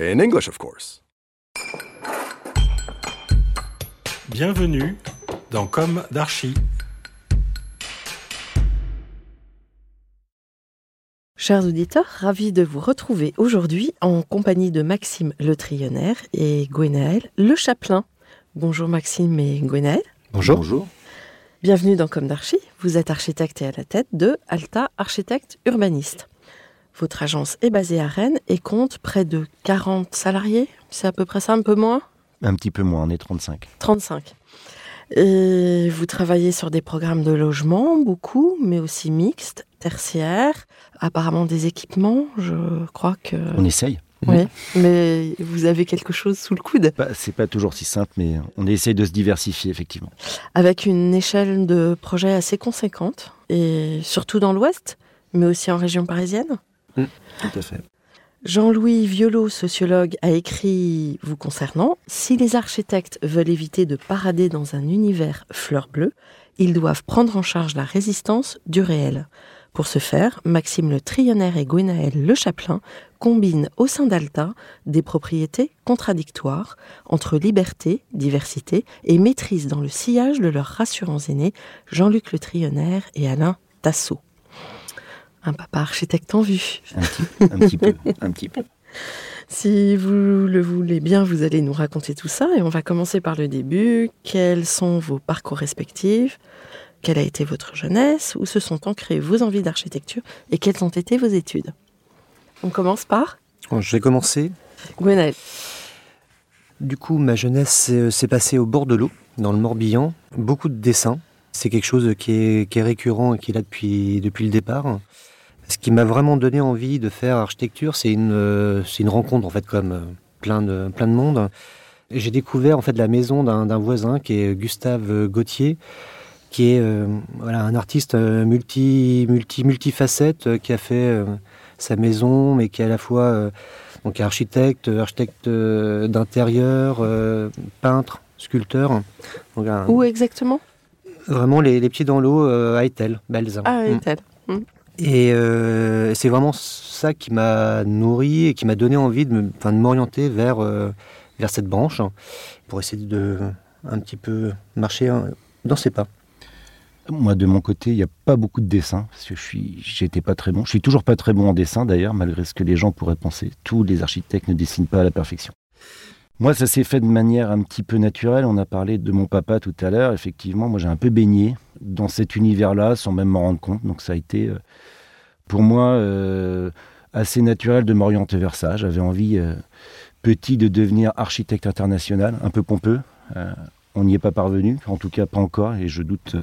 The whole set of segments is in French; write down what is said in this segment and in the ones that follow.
In English, of course. Bienvenue dans Comme d'Archi. Chers auditeurs, ravis de vous retrouver aujourd'hui en compagnie de Maxime Le Trionnaire et Gwenaël Le Chaplin. Bonjour Maxime et Gwenaël. Bonjour. Bonjour. Bienvenue dans Comme d'Archi. Vous êtes architecte et à la tête de Alta Architecte Urbaniste. Votre agence est basée à Rennes et compte près de 40 salariés. C'est à peu près ça, un peu moins? Un petit peu moins, on est 35. 35. Et vous travaillez sur des programmes de logement, beaucoup, mais aussi mixtes, tertiaires, apparemment des équipements, je crois que... On essaye. Oui, mais vous avez quelque chose sous le coude, Bah, c'est pas toujours si simple, mais on essaye de se diversifier, effectivement. avec une échelle de projet assez conséquente, et surtout dans l'Ouest, mais aussi en région parisienne? Fait. Jean-Louis Violot, sociologue, a écrit vous concernant Si les architectes veulent éviter de parader dans un univers fleur bleue, ils doivent prendre en charge la résistance du réel. Pour ce faire, Maxime Le Trionnaire et Gwenaël Le Chaplin combinent au sein d'Alta des propriétés contradictoires entre liberté, diversité et maîtrise dans le sillage de leurs rassurants aînés Jean-Luc Le Trionnaire et Alain Tassot. Un papa architecte en vue. Un petit, un petit peu. Un petit peu. Si vous le voulez bien, vous allez nous raconter tout ça et on va commencer par le début. Quels sont vos parcours respectifs? Quelle a été votre jeunesse? Où se sont ancrées vos envies d'architecture? Et quelles ont été vos études? On commence par? Bon, je vais commencer. Gwenaël. Du coup, ma jeunesse s'est s'est passée au bord de l'eau, dans le Morbihan. Beaucoup de dessins. C'est quelque chose qui est, qui est récurrent et qui est là depuis, depuis le départ. Ce qui m'a vraiment donné envie de faire architecture, c'est une, euh, une rencontre, en fait, comme euh, plein de, plein de monde. J'ai découvert, en fait, la maison d'un voisin qui est Gustave Gauthier, qui est euh, voilà, un artiste euh, multi, multi, multifacette, euh, qui a fait euh, sa maison, mais qui est à la fois euh, donc architecte, architecte euh, d'intérieur, euh, peintre, sculpteur. Donc, un- Où exactement? Vraiment les, les pieds dans l'eau euh, à Etel, Belzin. Ah, Mm. Etel. Et euh, c'est vraiment ça qui m'a nourri et qui m'a donné envie de m'orienter vers, euh, vers cette branche pour essayer de un petit peu marcher hein, dans ses pas. Moi, de mon côté, il n'y a pas beaucoup de dessins, parce que je j'étais pas très bon. Je suis toujours pas très bon en dessin, d'ailleurs, malgré ce que les gens pourraient penser. Tous les architectes ne dessinent pas à la perfection. Moi, ça s'est fait de manière un petit peu naturelle. On a parlé de mon papa tout à l'heure. Effectivement, moi, j'ai un peu baigné dans cet univers-là sans même m'en rendre compte. Donc, ça a été, euh, pour moi, euh, assez naturel de m'orienter vers ça. J'avais envie, euh, petit, de devenir architecte international, un peu pompeux. On n'y est pas parvenu, en tout cas pas encore, et je doute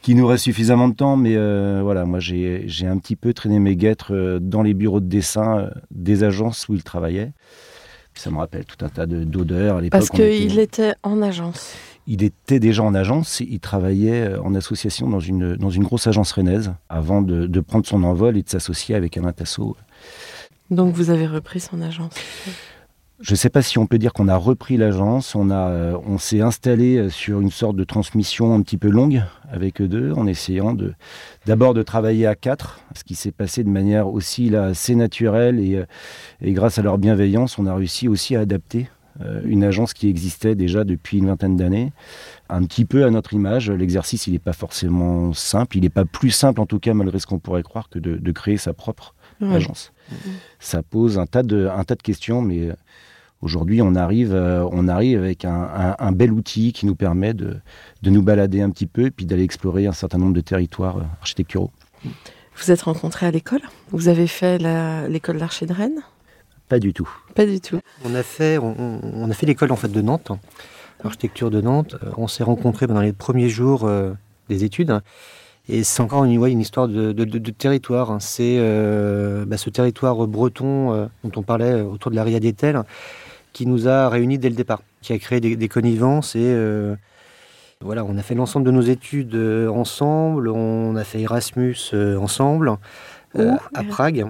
qu'il nous reste suffisamment de temps. Mais voilà, moi, j'ai un petit peu traîné mes guêtres dans les bureaux de dessin des agences où il travaillait. Ça me rappelle tout un tas de- d'odeurs à l'époque. Parce était- qu'il était en agence. il était déjà en agence, il travaillait euh, en association dans une, dans une grosse agence rennaise avant de, de prendre son envol et de s'associer avec Alain Tassot. Donc vous avez repris son agence. Je ne sais pas si on peut dire qu'on a repris l'agence, on, a, euh, on s'est installé euh, sur une sorte de transmission un petit peu longue avec eux deux, en essayant de, d'abord de travailler à quatre, ce qui s'est passé de manière aussi là, assez naturelle et, euh, et grâce à leur bienveillance, on a réussi aussi à adapter une agence qui existait déjà depuis une vingtaine d'années, un petit peu à notre image. L'exercice, il n'est pas forcément simple, il n'est pas plus simple en tout cas malgré ce qu'on pourrait croire que de, de créer sa propre agence. Ça pose un tas de, un tas de questions, mais aujourd'hui, on arrive, on arrive avec un, un, bel outil qui nous permet de, de, nous balader un petit peu et puis d'aller explorer un certain nombre de territoires architecturaux. Vous êtes rencontrés à l'école? Vous avez fait l'école d'archi de Rennes? Pas du tout. Pas du tout. On a fait, on, a fait l'école en fait de Nantes, architecture de Nantes. On s'est rencontrés pendant les premiers jours euh, des études. Et c'est encore une, une histoire de, territoire. Hein. C'est euh, bah, ce territoire breton euh, dont on parlait autour de la Ria d'Etel qui nous a réunis dès le départ, qui a créé des, des connivences et voilà, on a fait l'ensemble de nos études euh, ensemble, on a fait Erasmus euh, ensemble euh, à Prague.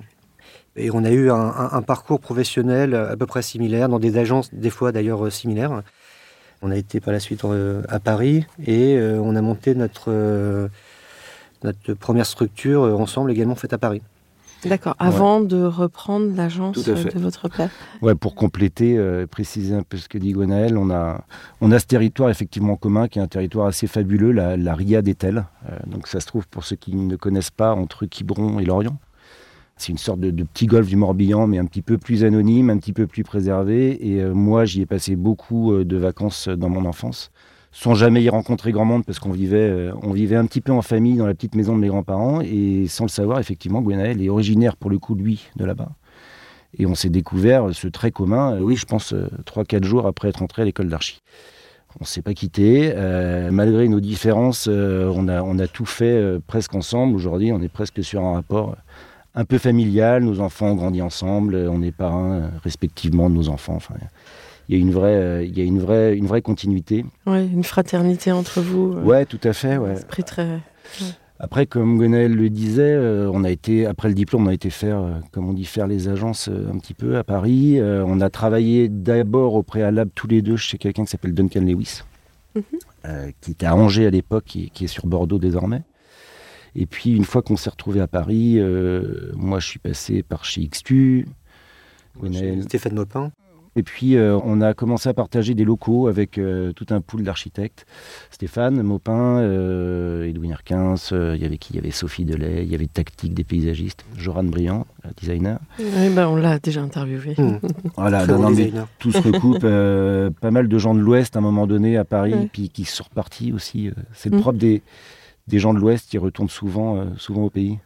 Et on a eu un, parcours professionnel à peu près similaire, dans des agences des fois d'ailleurs similaires. On a été par la suite à Paris et on a monté notre, notre première structure ensemble également faite à Paris. D'accord, avant de reprendre l'agence de votre père. Ouais, pour compléter, euh, préciser un peu ce que dit Gwenaël, on a, on a ce territoire effectivement commun qui est un territoire assez fabuleux, la, la Ria d'Etel. Euh, donc ça se trouve, pour ceux qui ne connaissent pas, entre Quiberon et Lorient. C'est une sorte de, petit golfe du Morbihan, mais un petit peu plus anonyme, un petit peu plus préservé. Et euh, moi, j'y ai passé beaucoup de vacances dans mon enfance sans jamais y rencontrer grand monde parce qu'on vivait, euh, on vivait un petit peu en famille dans la petite maison de mes grands-parents et sans le savoir, effectivement, Gwenaël est originaire pour le coup, lui, de là-bas. Et on s'est découvert ce trait commun, euh, oui, je pense, 3-4 euh, jours après être entré à l'école d'archi. On ne s'est pas quitté. malgré nos différences, on, a, on a tout fait presque ensemble. Aujourd'hui, on est presque sur un rapport un peu familial. Nos enfants ont grandi ensemble. On est parrains respectivement de nos enfants. Il y a une vraie, euh, il y a une vraie, une vraie continuité. Ouais, une fraternité entre vous. Euh, ouais, tout à fait. Ouais. Esprit très. Après, comme Gonel le disait, euh, on a été après le diplôme, on a été faire, comme on dit, faire les agences un petit peu à Paris. on a travaillé d'abord au préalable tous les deux chez quelqu'un qui s'appelle Duncan Lewis, mhm. qui était à Angers à l'époque et qui est sur Bordeaux désormais. Et puis une fois qu'on s'est retrouvé à Paris, moi je suis passé par chez XTU. Stéphane Maupin. Et puis, euh, on a commencé à partager des locaux avec euh, tout un pool d'architectes. Stéphane Maupin, euh, Edwin Herkins, il y avait qui? Il y avait Sophie Delay, il y avait Tactique des paysagistes, Joran Briand, designer. Oui, ben, on l'a déjà interviewé. Hmm. voilà, tout se recoupe. pas mal de gens de l'Ouest à un moment donné à Paris, puis qui sont repartis aussi. C'est le hmm. propre des, des gens de l'Ouest qui retournent souvent, souvent au pays.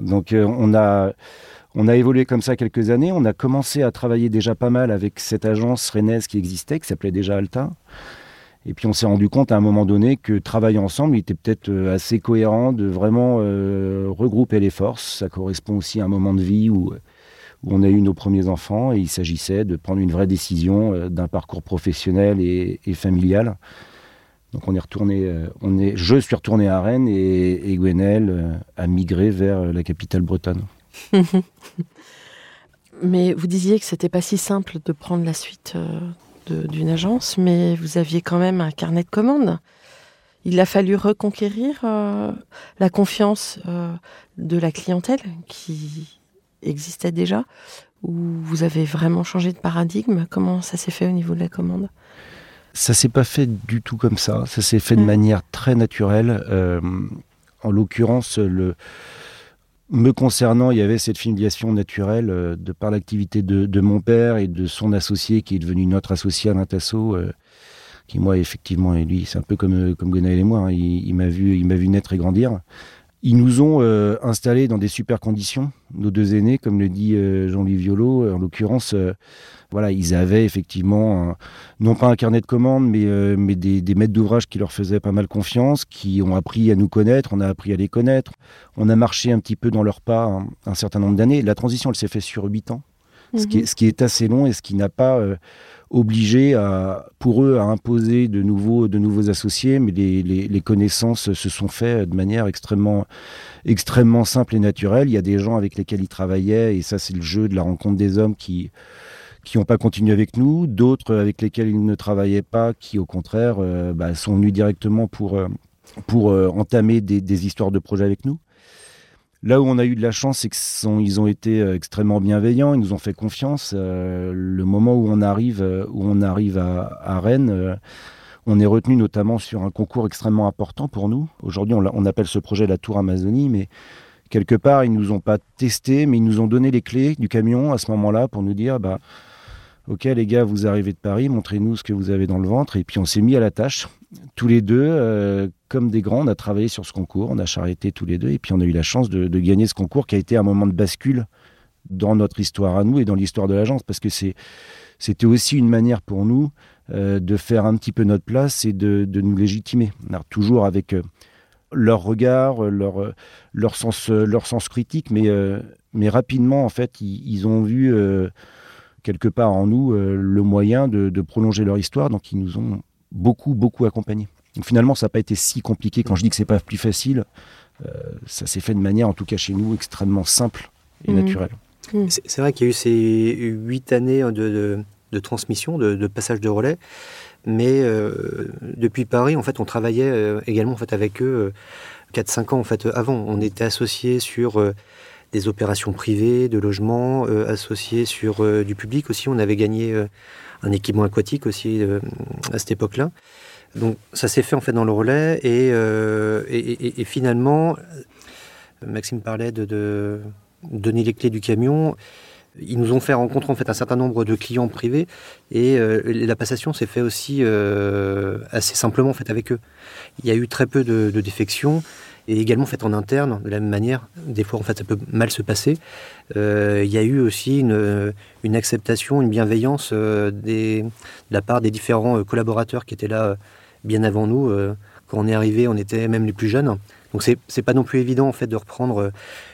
donc, on a on a évolué comme ça quelques années. On a commencé à travailler déjà pas mal avec cette agence rennaise qui existait, qui s'appelait déjà Alta. Et puis on s'est rendu compte à un moment donné que travailler ensemble, il était peut-être euh, assez cohérent de vraiment euh, regrouper les forces. Ça correspond aussi à un moment de vie où, on a eu nos premiers enfants et il s'agissait de prendre une vraie décision euh, d'un parcours professionnel et, familial. Donc on est retourné, on est, je suis retourné à Rennes et, et Gwenel a migré vers la capitale bretonne. mais vous disiez que c'était pas si simple de prendre la suite euh, d'une agence, mais vous aviez quand même un carnet de commandes. Il a fallu reconquérir euh, la confiance euh, de la clientèle qui existait déjà, ou vous avez vraiment changé de paradigme? Comment ça s'est fait au niveau de la commande? Ça s'est pas fait du tout comme ça. Ça s'est fait de manière très naturelle. en l'occurrence, le me concernant, il y avait cette filiation naturelle euh, de par l'activité de, mon père et de son associé qui est devenu notre associé à l'Intasso, euh, qui moi effectivement et lui c'est un peu comme euh, comme et moi, hein, il, m'a vu il m'a vu naître et grandir. Ils nous ont installés dans des super conditions, nos deux aînés, comme le dit Jean-Louis Violo, en l'occurrence voilà, ils avaient effectivement, non pas un carnet de commandes, mais, euh, mais des, maîtres d'ouvrage qui leur faisaient pas mal confiance, qui ont appris à nous connaître, on a appris à les connaître. On a marché un petit peu dans leur pas un, certain nombre d'années. La transition, elle s'est faite sur huit ans, ce, qui est, ce, qui est, assez long et ce qui n'a pas euh, obligé à, pour eux à imposer de nouveaux, de nouveaux associés, mais les, les, connaissances se sont faites de manière extrêmement, extrêmement simple et naturelle. Il y a des gens avec lesquels ils travaillaient, et ça c'est le jeu de la rencontre des hommes qui qui n'ont pas continué avec nous, d'autres avec lesquels ils ne travaillaient pas, qui au contraire euh, bah, sont venus directement pour, euh, pour euh, entamer des, histoires de projets avec nous. Là où on a eu de la chance, c'est qu'ils ont été extrêmement bienveillants, ils nous ont fait confiance. le moment où on arrive, où on arrive à, Rennes, on est retenu notamment sur un concours extrêmement important pour nous. Aujourd'hui, on, appelle ce projet la Tour Amazonie, mais quelque part, ils nous ont pas testé, mais ils nous ont donné les clés du camion à ce moment-là pour nous dire, bah, ok les gars, vous arrivez de Paris, montrez-nous ce que vous avez dans le ventre. Et puis on s'est mis à la tâche, tous les deux, euh, comme des grands, on a travaillé sur ce concours, on a charretté tous les deux, et puis on a eu la chance de, gagner ce concours qui a été un moment de bascule dans notre histoire à nous et dans l'histoire de l'agence, parce que c'était aussi une manière pour nous euh, de faire un petit peu notre place et de, nous légitimer. Alors, toujours avec euh, leur regard, leur, leur, sens, leur sens critique, mais, mais rapidement, en fait, ils, ont vu quelque part en nous euh, le moyen de, de prolonger leur histoire, donc ils nous ont beaucoup, beaucoup accompagnés. Donc, finalement, ça n'a pas été si compliqué. Quand je dis que c'est pas plus facile, euh, ça s'est fait de manière, en tout cas chez nous, extrêmement simple et Mhm. naturelle. C'est c'est vrai qu'il y a eu ces huit années de, de- de transmission, de, de passage de relais, mais euh, depuis Paris, en fait, on travaillait également en fait, avec eux euh, 4-5 ans en fait, avant. On était associés sur euh, des opérations privées, de logement, euh, associés sur euh, du public aussi. On avait gagné euh, un équipement aquatique aussi à cette époque-là. Donc ça s'est fait en fait dans le relais et, finalement, Maxime parlait de, donner les clés du camion. Ils nous ont fait rencontrer en fait un certain nombre de clients privés et la passation s'est fait aussi assez simplement en fait avec eux. Il y a eu très peu de défections et également en fait en interne de la même manière. Des fois en fait ça peut mal se passer. Euh, il y a eu aussi une, acceptation, une bienveillance euh, de la part des différents euh, collaborateurs qui étaient là bien avant nous. Quand on est arrivé, on était même les plus jeunes. Donc c'est c'est pas non plus évident en fait de reprendre euh,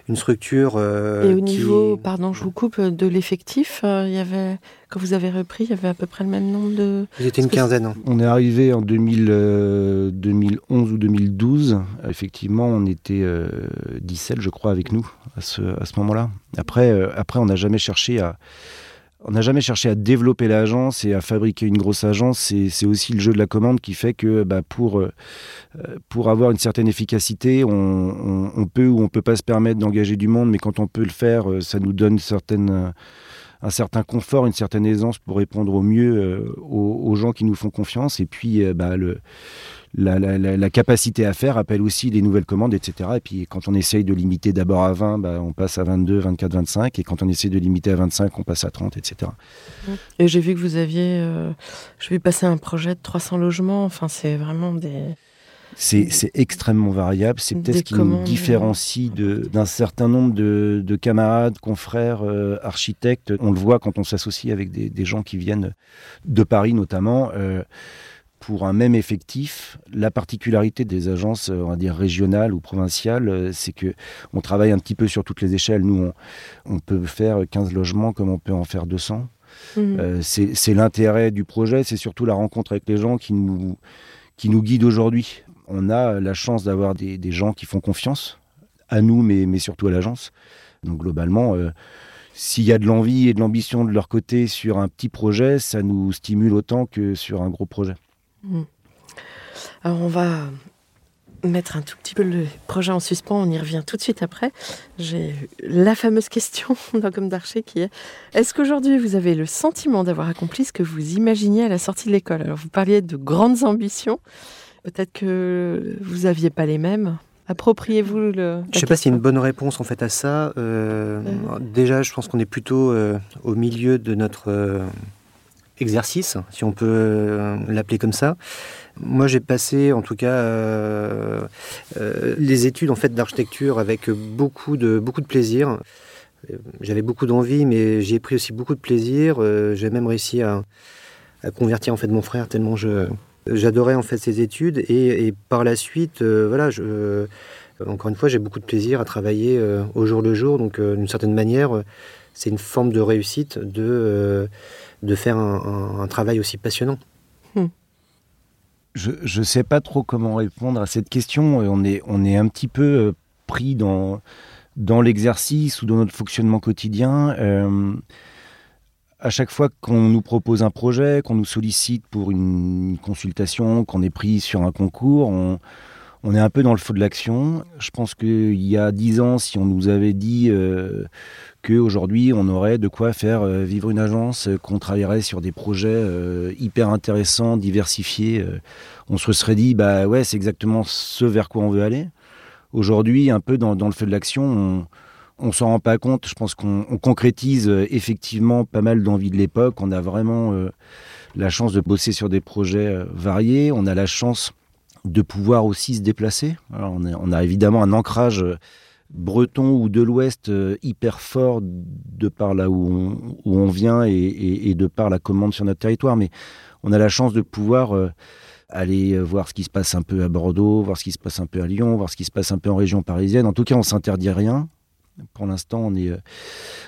une structure. euh, Et au qui- niveau, pardon, je vous coupe, de l'effectif, euh, il y avait, quand vous avez repris, il y avait à peu près le même nombre de. Ils étaient une quinzaine. hein. On est arrivé en 2000, euh, 2011 ou 2012. Effectivement, on était euh, 17, je crois, avec nous à ce, à ce moment-là. Après, euh, après, on n'a jamais cherché à. On n'a jamais cherché à développer l'agence et à fabriquer une grosse agence. C'est aussi le jeu de la commande qui fait que bah, pour, euh, pour avoir une certaine efficacité, on, peut ou on peut pas se permettre d'engager du monde, mais quand on peut le faire, euh, ça nous donne une certaine, euh, un certain confort, une certaine aisance pour répondre au mieux euh, aux, gens qui nous font confiance. Et puis, euh, bah, le, la, la- la- la capacité à faire appelle aussi des nouvelles commandes, etc. Et puis, quand on essaye de limiter d'abord à 20, bah, on passe à 22, 24, 25. Et quand on essaie de limiter à 25, on passe à 30, etc. Et j'ai vu que vous aviez, euh, je vais passer un projet de 300 logements. Enfin, c'est vraiment des. C'est extrêmement variable. C'est peut-être ce qui nous différencie de- d'un certain nombre de, de camarades, confrères, euh, architectes. On le voit quand on s'associe avec des, des gens qui viennent de Paris notamment. euh, pour un même effectif, la particularité des agences, euh, on va dire régionales ou provinciales, euh, c'est que on travaille un petit peu sur toutes les échelles. Nous, on, on peut faire 15 logements comme on peut en faire 200. Mhm. Euh, c'est c'est l'intérêt du projet, c'est surtout la rencontre avec les gens qui nous, qui nous guident aujourd'hui. On a la chance d'avoir des, des gens qui font confiance à nous, mais, mais surtout à l'agence. Donc globalement, euh, s'il y a de l'envie et de l'ambition de leur côté sur un petit projet, ça nous stimule autant que sur un gros projet. Mhm. Alors, on va mettre un tout petit peu le projet en suspens. On y revient tout de suite après. J'ai la fameuse question dans Comme d'Archer qui est est-ce qu'aujourd'hui vous avez le sentiment d'avoir accompli ce que vous imaginiez à la sortie de l'école? Alors, vous parliez de grandes ambitions. Peut-être que vous n'aviez pas les mêmes. Appropriez-vous le. Je sais pas s'il y a une bonne réponse en fait à ça. Euh, Euh. Déjà, je pense qu'on est plutôt euh, au milieu de notre exercice, si on peut euh, l'appeler comme ça. Moi, j'ai passé, en tout cas, euh, euh, les études en fait d'architecture avec beaucoup de beaucoup de plaisir. J'avais beaucoup d'envie, mais j'ai pris aussi beaucoup de plaisir. J'ai même réussi à, convertir en fait mon frère tellement je j'adorais en fait ces études et, et par la suite, voilà, je encore une fois, j'ai beaucoup de plaisir à travailler euh, au jour le jour. Donc, euh, d'une certaine manière, euh, c'est une forme de réussite de, euh, de faire un, un- un travail aussi passionnant. Je ne sais pas trop comment répondre à cette question. Euh, On est, on est un petit peu euh, pris dans, dans l'exercice ou dans notre fonctionnement quotidien. Euh, à chaque fois qu'on nous propose un projet, qu'on nous sollicite pour une consultation, qu'on est pris sur un concours, on, on est un peu dans le feu de l'action. Je pense qu'il y a dix ans, si on nous avait dit euh, qu'aujourd'hui on aurait de quoi faire euh, vivre une agence, euh, qu'on travaillerait sur des projets euh, hyper intéressants, diversifiés, on se serait dit bah ouais c'est exactement ce vers quoi on veut aller. aujourd'hui, un peu dans, le feu de l'action, on, ne s'en rend pas compte. Je pense qu'on concrétise effectivement pas mal d'envies de l'époque. On a vraiment la chance de bosser sur des projets variés. On a la chance de pouvoir aussi se déplacer. on, a, évidemment un ancrage euh, breton ou de l'Ouest euh, hyper fort de par là où on, vient et, de par la commande sur notre territoire, mais on a la chance de pouvoir euh, aller voir ce qui se passe un peu à Bordeaux, voir ce qui se passe un peu à Lyon, voir ce qui se passe un peu en région parisienne. En tout cas, on s'interdit rien. Pour l'instant, on est, euh,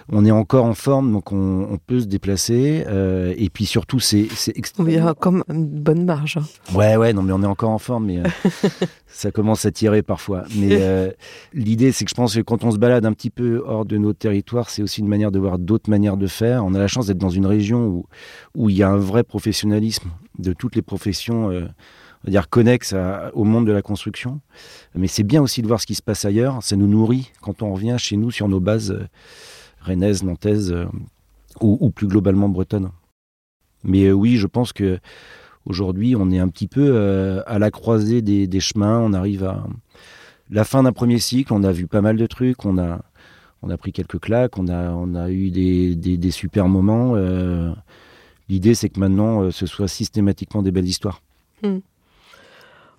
on est encore en forme, donc on, peut se déplacer. Euh, et puis surtout, c'est extrêmement... Il y a comme une bonne marge. Hein. Ouais, ouais, non, mais on est encore en forme, mais euh, ça commence à tirer parfois. Mais l'idée, c'est que je pense que quand on se balade un petit peu hors de nos territoires, c'est aussi une manière de voir d'autres manières de faire. On a la chance d'être dans une région où, où il y a un vrai professionnalisme de toutes les professions dire connexe au monde de la construction. Mais c'est bien aussi de voir ce qui se passe ailleurs. Ça nous nourrit quand on revient chez nous sur nos bases euh, rennaises, nantaises euh, ou, plus globalement bretonnes. Mais euh, oui, je pense que aujourd'hui, on est un petit peu à la croisée des, chemins. On arrive à la fin d'un premier cycle. On a vu pas mal de trucs. On a, on a pris quelques claques. On a, on a eu des, super moments. L'idée, c'est que maintenant, ce soit systématiquement des belles histoires. Hmm.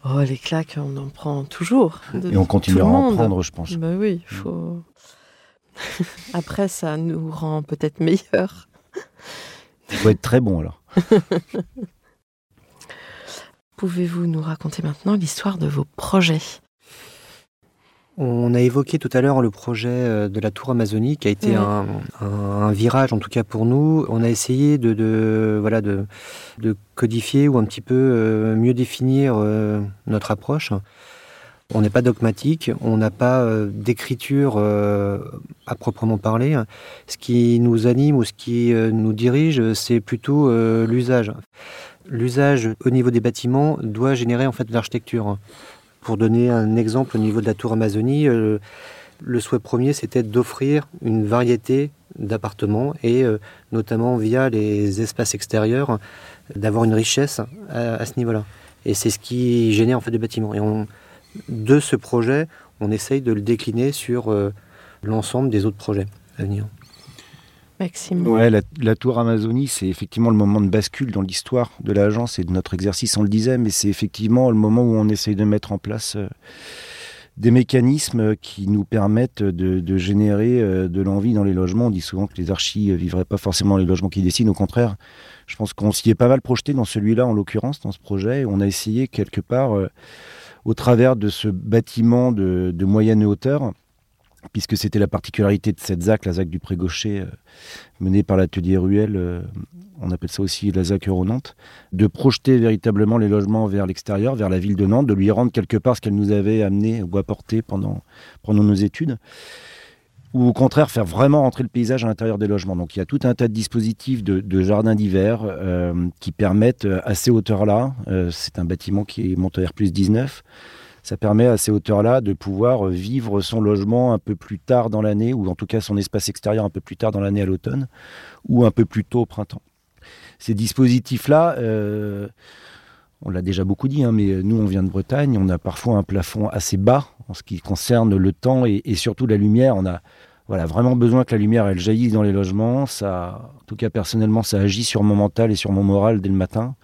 Oh, les claques, on en prend toujours. Et on continuera à en prendre, je pense. Bah oui, il faut. Après, ça nous rend peut-être meilleurs. Il faut être très bon alors. Pouvez-vous nous raconter maintenant l'histoire de vos projets? On a évoqué tout à l'heure le projet euh, de la tour Amazonie qui a été un, virage en tout cas pour nous. On a essayé de, voilà de, codifier ou un petit peu euh, mieux définir euh, notre approche. On n'est pas dogmatique, on n'a pas d'écriture à proprement parler. Ce qui nous anime ou ce qui nous dirige, c'est plutôt l'usage. L'usage au niveau des bâtiments doit générer en fait de l'architecture. Pour donner un exemple au niveau de la tour Amazonie, euh, le souhait premier, c'était d'offrir une variété d'appartements et euh, notamment via les espaces extérieurs, d'avoir une richesse à, ce niveau-là. Et c'est ce qui génère en fait des bâtiments. Et de ce projet, on essaye de le décliner sur euh, l'ensemble des autres projets à venir. Maxime. Ouais, la, tour Amazonie, c'est effectivement le moment de bascule dans l'histoire de l'agence et de notre exercice, on le disait, mais c'est effectivement le moment où on essaye de mettre en place euh, des mécanismes qui nous permettent de, générer euh, de l'envie dans les logements. On dit souvent que les archis euh, vivraient pas forcément les logements qu'ils dessinent, au contraire. Je pense qu'on s'y est pas mal projeté dans celui-là, en l'occurrence, dans ce projet. On a essayé quelque part, au travers de ce bâtiment de, de moyenne hauteur, puisque c'était la particularité de cette ZAC, la ZAC du Pré-Gaucher, euh, menée par l'atelier Ruel, euh, on appelle ça aussi la ZAC Euro-Nantes, de projeter véritablement les logements vers l'extérieur, vers la ville de Nantes, de lui rendre quelque part ce qu'elle nous avait amené ou apporté pendant, nos études, ou au contraire faire vraiment rentrer le paysage à l'intérieur des logements. Donc il y a tout un tas de dispositifs de, jardins d'hiver euh, qui permettent à ces hauteurs-là, c'est un bâtiment qui est monté R plus 19, ça permet à ces hauteurs-là de pouvoir vivre son logement un peu plus tard dans l'année, ou en tout cas son espace extérieur un peu plus tard dans l'année à l'automne, ou un peu plus tôt au printemps. Ces dispositifs-là, euh, on l'a déjà beaucoup dit, hein, mais nous on vient de Bretagne, on a parfois un plafond assez bas en ce qui concerne le temps et, surtout la lumière. On a voilà, vraiment besoin que la lumière elle jaillisse dans les logements. Ça, en tout cas personnellement, ça agit sur mon mental et sur mon moral dès le matin.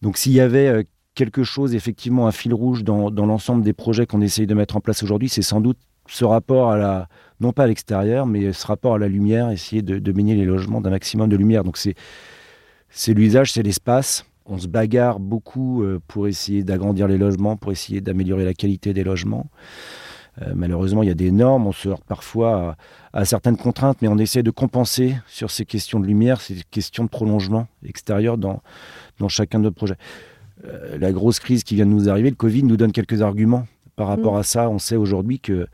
Donc s'il y avait euh, quelque chose, effectivement, un fil rouge dans, l'ensemble des projets qu'on essaye de mettre en place aujourd'hui, c'est sans doute ce rapport à la, non pas à l'extérieur, mais ce rapport à la lumière, essayer de, de baigner les logements d'un maximum de lumière. Donc c'est, c'est l'usage, c'est l'espace. On se bagarre beaucoup euh, pour essayer d'agrandir les logements, pour essayer d'améliorer la qualité des logements. Euh, malheureusement, il y a des normes, on se heurte parfois à, certaines contraintes, mais on essaie de compenser sur ces questions de lumière, ces questions de prolongement extérieur dans, dans chacun de nos projets. Euh, la grosse crise qui vient de nous arriver, le Covid nous donne quelques arguments par rapport mm. à ça. On sait aujourd'hui que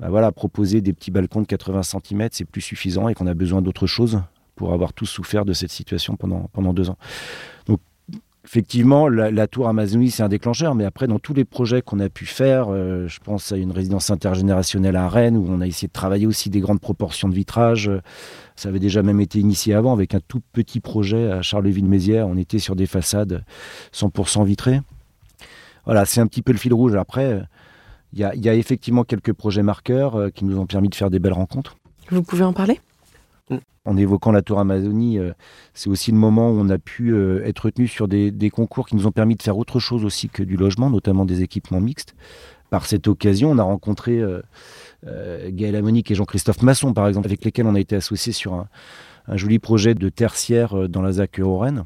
bah voilà, proposer des petits balcons de 80 cm, c'est plus suffisant et qu'on a besoin d'autre chose pour avoir tous souffert de cette situation pendant, pendant deux ans. Donc effectivement, la, tour Amazonie, c'est un déclencheur, mais après, dans tous les projets qu'on a pu faire, euh, je pense à une résidence intergénérationnelle à Rennes, où on a essayé de travailler aussi des grandes proportions de vitrage. Ça avait déjà même été initié avant, avec un tout petit projet à Charleville-Mézières. On était sur des façades 100% vitrées. Voilà, c'est un petit peu le fil rouge. Après, il y, a, effectivement quelques projets marqueurs euh, qui nous ont permis de faire des belles rencontres. Vous pouvez en parler? En évoquant la Tour Amazonie, euh, c'est aussi le moment où on a pu euh, être retenu sur des, concours qui nous ont permis de faire autre chose aussi que du logement, notamment des équipements mixtes. Par cette occasion, on a rencontré euh, Gaël Amonique et Jean-Christophe Masson, par exemple, avec lesquels on a été associés sur un, joli projet de tertiaire dans la ZAC Eurorennes.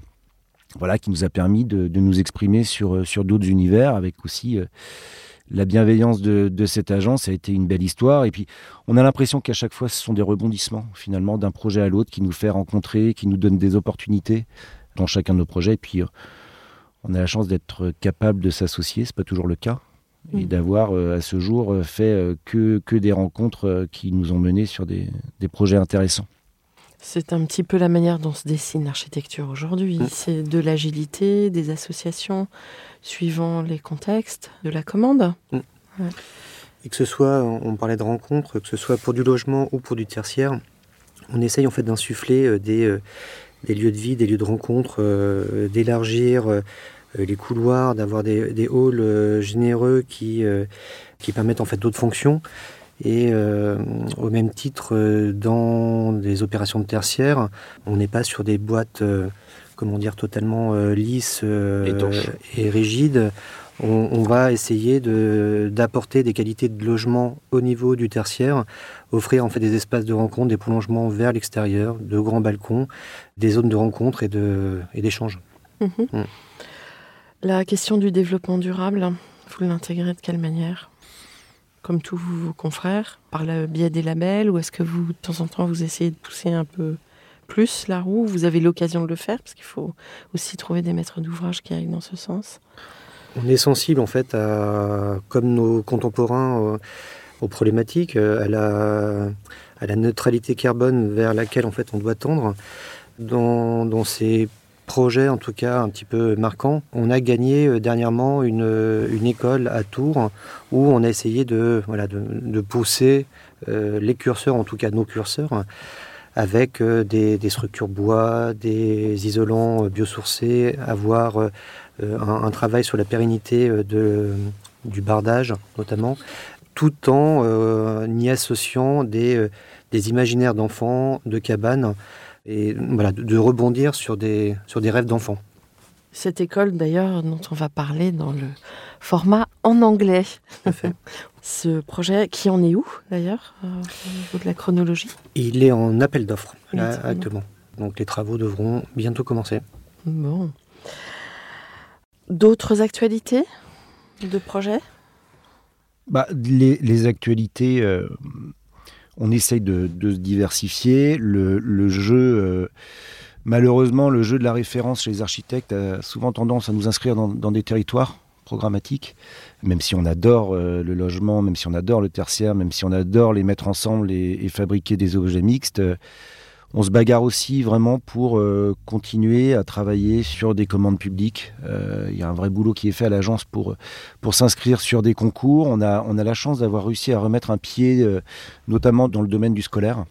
Voilà, qui nous a permis de, nous exprimer sur, sur d'autres univers, avec aussi la bienveillance de, cette agence a été une belle histoire. Et puis, on a l'impression qu'à chaque fois, ce sont des rebondissements, finalement, d'un projet à l'autre, qui nous fait rencontrer, qui nous donne des opportunités dans chacun de nos projets. Et puis, euh, on a la chance d'être capable de s'associer, c'est pas toujours le cas, et mm. d'avoir euh, à ce jour euh, fait que, que des rencontres qui nous ont menés sur des projets intéressants. C'est un petit peu la manière dont se dessine l'architecture aujourd'hui. Mm. C'est de l'agilité, des associations suivant les contextes, de la commande. Mm. Et que ce soit, on parlait de rencontres, que ce soit pour du logement ou pour du tertiaire, on essaye en fait d'insuffler euh, des, euh, des, lieux de vie, des lieux de rencontre, euh, d'élargir les couloirs, d'avoir des, des, halls généreux qui, qui permettent en fait d'autres fonctions. Et euh, au même titre, euh, dans des opérations de tertiaire, on n'est pas sur des boîtes, euh, comment dire, totalement lisses et rigides. On, va essayer d'apporter des qualités de logement au niveau du tertiaire, offrir en fait des espaces de rencontre, des prolongements vers l'extérieur, de grands balcons, des zones de rencontre et d'échange. Mhm. Mm. La question du développement durable, vous l'intégrez de quelle manière? Comme tous vos confrères, par le biais des labels, ou est-ce que vous, de temps en temps, vous essayez de pousser un peu plus la roue Vous avez l'occasion de le faire, parce qu'il faut aussi trouver des maîtres d'ouvrage qui aillent dans ce sens? On est sensible, en fait, à, comme nos contemporains, aux problématiques, euh, à la, à la neutralité carbone vers laquelle, en fait, on doit tendre. Dans, dans ces projet en tout cas un petit peu marquant. On a gagné euh, dernièrement une, euh, une école à Tours où on a essayé de, voilà, de, pousser euh, les curseurs, en tout cas nos curseurs, avec des, des, structures bois, des isolants biosourcés, avoir un, travail sur la pérennité de, du bardage notamment, tout en y associant des, des imaginaires d'enfants, de cabanes et voilà, de, rebondir sur des, sur des rêves d'enfants. Cette école, d'ailleurs, dont on va parler dans le format en anglais. Ce projet, qui en est où, d'ailleurs, euh, au niveau de la chronologie? Il est en appel d'offres, actuellement. Donc les travaux devront bientôt commencer. Bon. D'autres actualités de projets? Bah, les, les, actualités, euh, on essaye de, se diversifier. Le, jeu, euh, malheureusement, le jeu de la référence chez les architectes a souvent tendance à nous inscrire dans, des territoires programmatiques, même si on adore euh, le logement, même si on adore le tertiaire, même si on adore les mettre ensemble et fabriquer des objets mixtes on se bagarre aussi vraiment pour euh, continuer à travailler sur des commandes publiques. Euh, il y a un vrai boulot qui est fait à l'agence pour, pour s'inscrire sur des concours. On a, on a la chance d'avoir réussi à remettre un pied, euh, notamment dans le domaine du scolaire.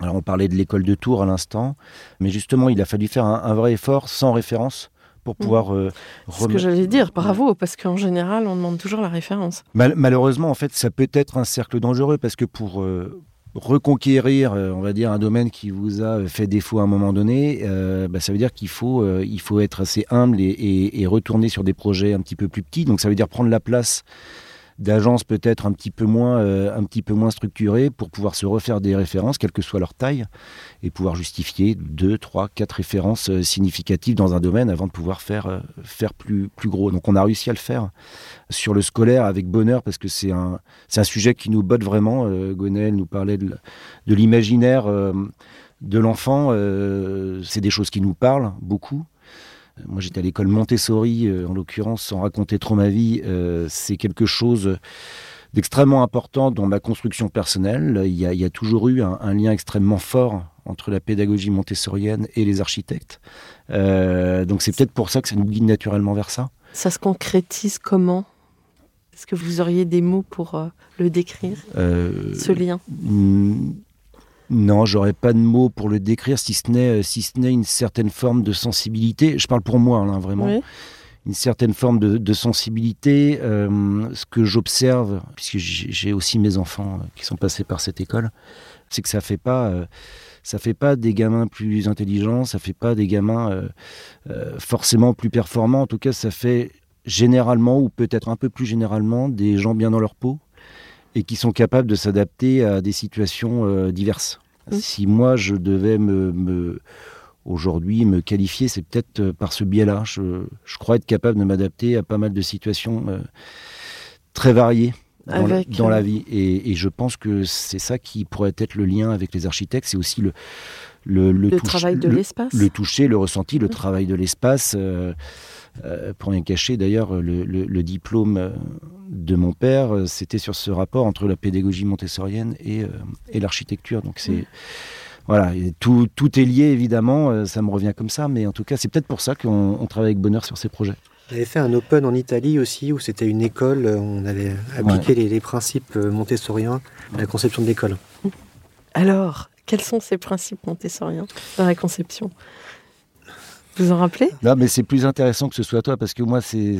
Alors on parlait de l'école de Tours à l'instant, mais justement il a fallu faire un, vrai effort sans référence pour mmh. pouvoir C'est ce que j'allais dire, bravo, parce qu'en général, on demande toujours la référence. malheureusement, en fait, ça peut être un cercle dangereux, parce que pour, reconquérir, euh, on va dire, un domaine qui vous a fait défaut à un moment donné, euh, bah, ça veut dire qu'il faut, euh, il faut être assez humble et, retourner sur des projets un petit peu plus petits. Donc ça veut dire prendre la place d'agences peut-être un petit peu moins euh, un petit peu moins structurées pour pouvoir se refaire des références quelle que soit leur taille et pouvoir justifier deux trois quatre références euh, significatives dans un domaine avant de pouvoir faire euh, plus gros. Donc on a réussi à le faire sur le scolaire avec bonheur parce que c'est un sujet qui nous botte vraiment. Gonel nous parlait de l'imaginaire de l'enfant c'est des choses qui nous parlent beaucoup moi, j'étais à l'école Montessori, euh, en l'occurrence, sans raconter trop ma vie. Euh, c'est quelque chose d'extrêmement important dans ma construction personnelle. Il y a, toujours eu un, lien extrêmement fort entre la pédagogie montessorienne et les architectes. Euh, donc c'est peut-être pour ça que ça nous guide naturellement vers ça. Ça se concrétise comment? Est-ce que vous auriez des mots pour le décrire, ce lien? Non, j'aurais pas de mots pour le décrire, si ce n'est euh, si ce n'est une certaine forme de sensibilité. Je parle pour moi, là, vraiment. une certaine forme de, sensibilité. ce que j'observe, puisque j'ai aussi mes enfants qui sont passés par cette école, c'est que ça fait pas ça fait pas des gamins plus intelligents, ça fait pas des gamins forcément plus performants. En tout cas, ça fait généralement, ou peut-être un peu plus généralement, des gens bien dans leur peau et qui sont capables de s'adapter à des situations euh, diverses. Mmh. Si moi je devais me, aujourd'hui me qualifier, c'est peut-être euh, par ce biais-là. Je, crois être capable de m'adapter à pas mal de situations euh, très variées dans, la, vie. Et, je pense que c'est ça qui pourrait être le lien avec les architectes. C'est aussi le, le, travail de l'espace. Le, toucher, le ressenti, le mmh. travail de l'espace. Euh, pour rien cacher, d'ailleurs, le, diplôme euh, de mon père, euh, c'était sur ce rapport entre la pédagogie montessorienne et, l'architecture. Donc c'est voilà, tout, tout, est lié évidemment. Ça me revient comme ça, mais en tout cas, c'est peut-être pour ça qu'on travaille avec bonheur sur ces projets. J'avais fait un open en Italie aussi, où c'était une école, on avait appliqué les, les, principes montessoriens à la conception de l'école. Alors, quels sont ces principes montessoriens dans la conception? Vous en rappelez? Non, mais c'est plus intéressant que ce soit toi parce que moi, c'est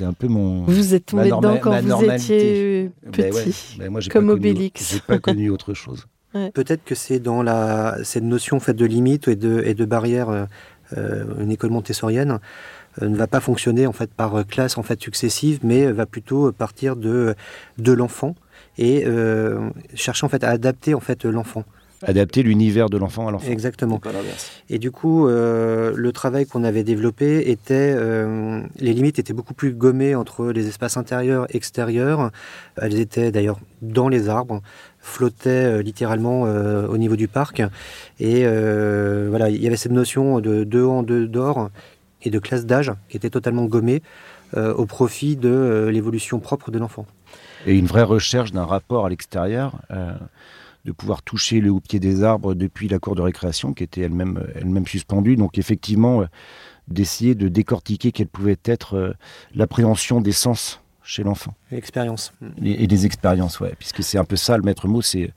un peu mon. Vous êtes tombé dedans quand vous étiez ben petit, ben moi, comme Obélix. J'ai pas connu autre chose. Peut-être que c'est dans la, cette notion faite de limite et de, et de barrière, euh, euh, une école montessorienne euh, ne va pas fonctionner en fait par classe en fait successive, mais va plutôt partir de, de l'enfant et chercher en fait à adapter en fait l'enfant adapter l'univers de l'enfant à l'enfant. Exactement. Et du coup, euh, le travail qu'on avait développé était, euh, les limites étaient beaucoup plus gommées entre les espaces intérieurs et extérieurs. Elles étaient d'ailleurs dans les arbres, flottaient euh, littéralement au niveau du parc. Et voilà, il y avait cette notion de deux en deux d'or et de classe d'âge qui était totalement gommée au profit de l'évolution propre de l'enfant. Et une vraie recherche d'un rapport à l'extérieur de pouvoir toucher le haut pied des arbres depuis la cour de récréation qui était elle-même elle-même suspendue. Donc effectivement, euh, d'essayer de décortiquer quelle pouvait être euh, l'appréhension des sens chez l'enfant. L'expérience. Et, des expériences, ouais. Puisque c'est un peu ça le maître mot, c'est,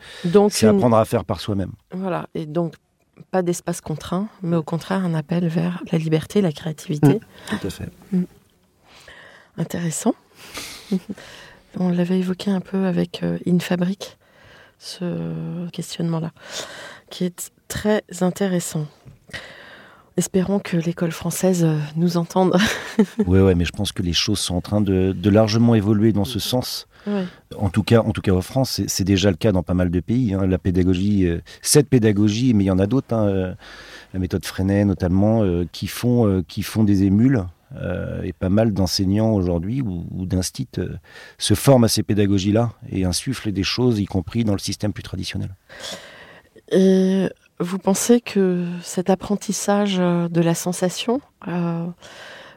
c'est apprendre à faire par soi-même. Voilà. Et donc, pas d'espace contraint, mais au contraire, un appel vers la liberté, la créativité. Mmh. tout à fait. Mmh. Intéressant. On l'avait évoqué un peu avec euh, InFabric ce questionnement-là, qui est très intéressant. Espérons que l'école française euh, nous entende. oui, ouais, mais je pense que les choses sont en train de, largement évoluer dans ce sens. En tout cas, en tout cas en France, c'est déjà le cas dans pas mal de pays. Hein. La pédagogie, euh, cette pédagogie, mais il y en a d'autres. Hein, euh, la méthode Freinet notamment, qui font qui font des émules euh, et pas mal d'enseignants aujourd'hui ou, ou d'instits euh, se forment à ces pédagogies-là et insufflent des choses, y compris dans le système plus traditionnel. Et vous pensez que cet apprentissage euh, de la sensation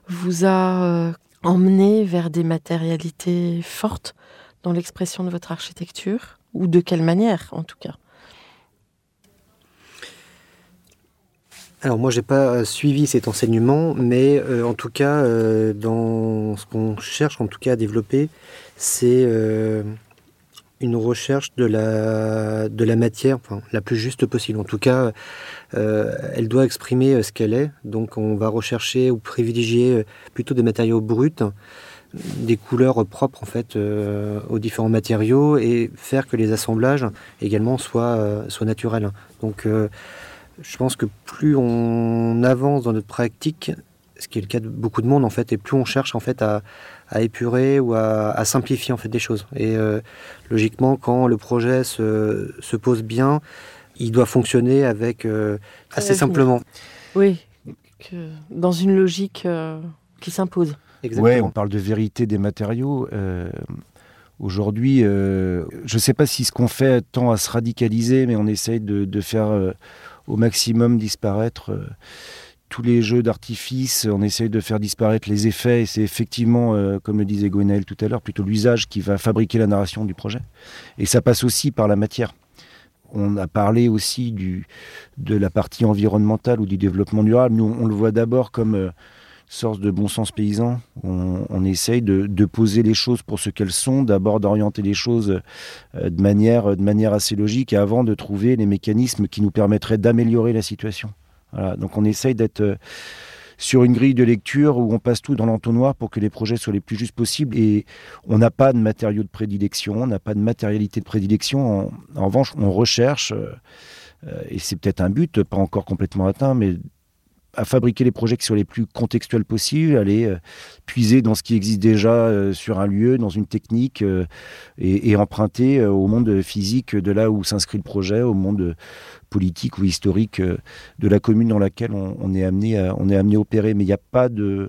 vous a emmené vers des matérialités fortes dans l'expression de votre architecture? Ou de quelle manière, en tout cas? Alors moi, j'ai pas euh, suivi cet enseignement, mais euh, en tout cas, euh, dans ce qu'on cherche, en tout cas, à développer, c'est une recherche de la de la matière, la plus juste possible. En tout cas, elle doit exprimer ce qu'elle est. Donc, on va rechercher ou privilégier plutôt des matériaux bruts des couleurs propres en fait aux différents matériaux et faire que les assemblages également soient, soient naturels. Donc je pense que plus on avance dans notre pratique, ce qui est le cas de beaucoup de monde en fait, et plus on cherche en fait à, épurer ou à, simplifier en fait des choses. Et euh, logiquement, quand le projet se, pose bien, il doit fonctionner avec euh, assez simplement. Oui, dans une logique euh, qui s'impose. Oui, on parle de vérité des matériaux. Aujourd'hui, je ne sais pas si ce qu'on fait tend à se radicaliser, mais on essaye de faire au maximum disparaître euh, tous les jeux d'artifice, on essaye de faire disparaître les effets, et c'est effectivement, euh, comme le disait Gwenaël tout à l'heure, plutôt l'usage qui va fabriquer la narration du projet. Et ça passe aussi par la matière. On a parlé aussi du, de la partie environnementale ou du développement durable. Nous, on le voit d'abord comme euh, sorte de bon sens paysan. On, essaye de, poser les choses pour ce qu'elles sont, d'abord d'orienter les choses euh, de manière, de manière assez logique avant de trouver les mécanismes qui nous permettraient d'améliorer la situation. Donc on essaye d'être sur une grille de lecture où on passe tout dans l'entonnoir pour que les projets soient les plus justes possibles. Et on n'a pas de matériaux de prédilection, on n'a pas de matérialité de prédilection. En, revanche, on recherche, euh, et c'est peut-être un but, pas encore complètement atteint, mais à fabriquer les projets qui soient les plus contextuels possibles, aller euh, puiser dans ce qui existe déjà euh, sur un lieu, dans une technique, euh, et, emprunter au monde physique de là où s'inscrit le projet, au monde politique ou historique de la commune dans laquelle on, est, amené à, on à opérer. Mais il n'y a pas de...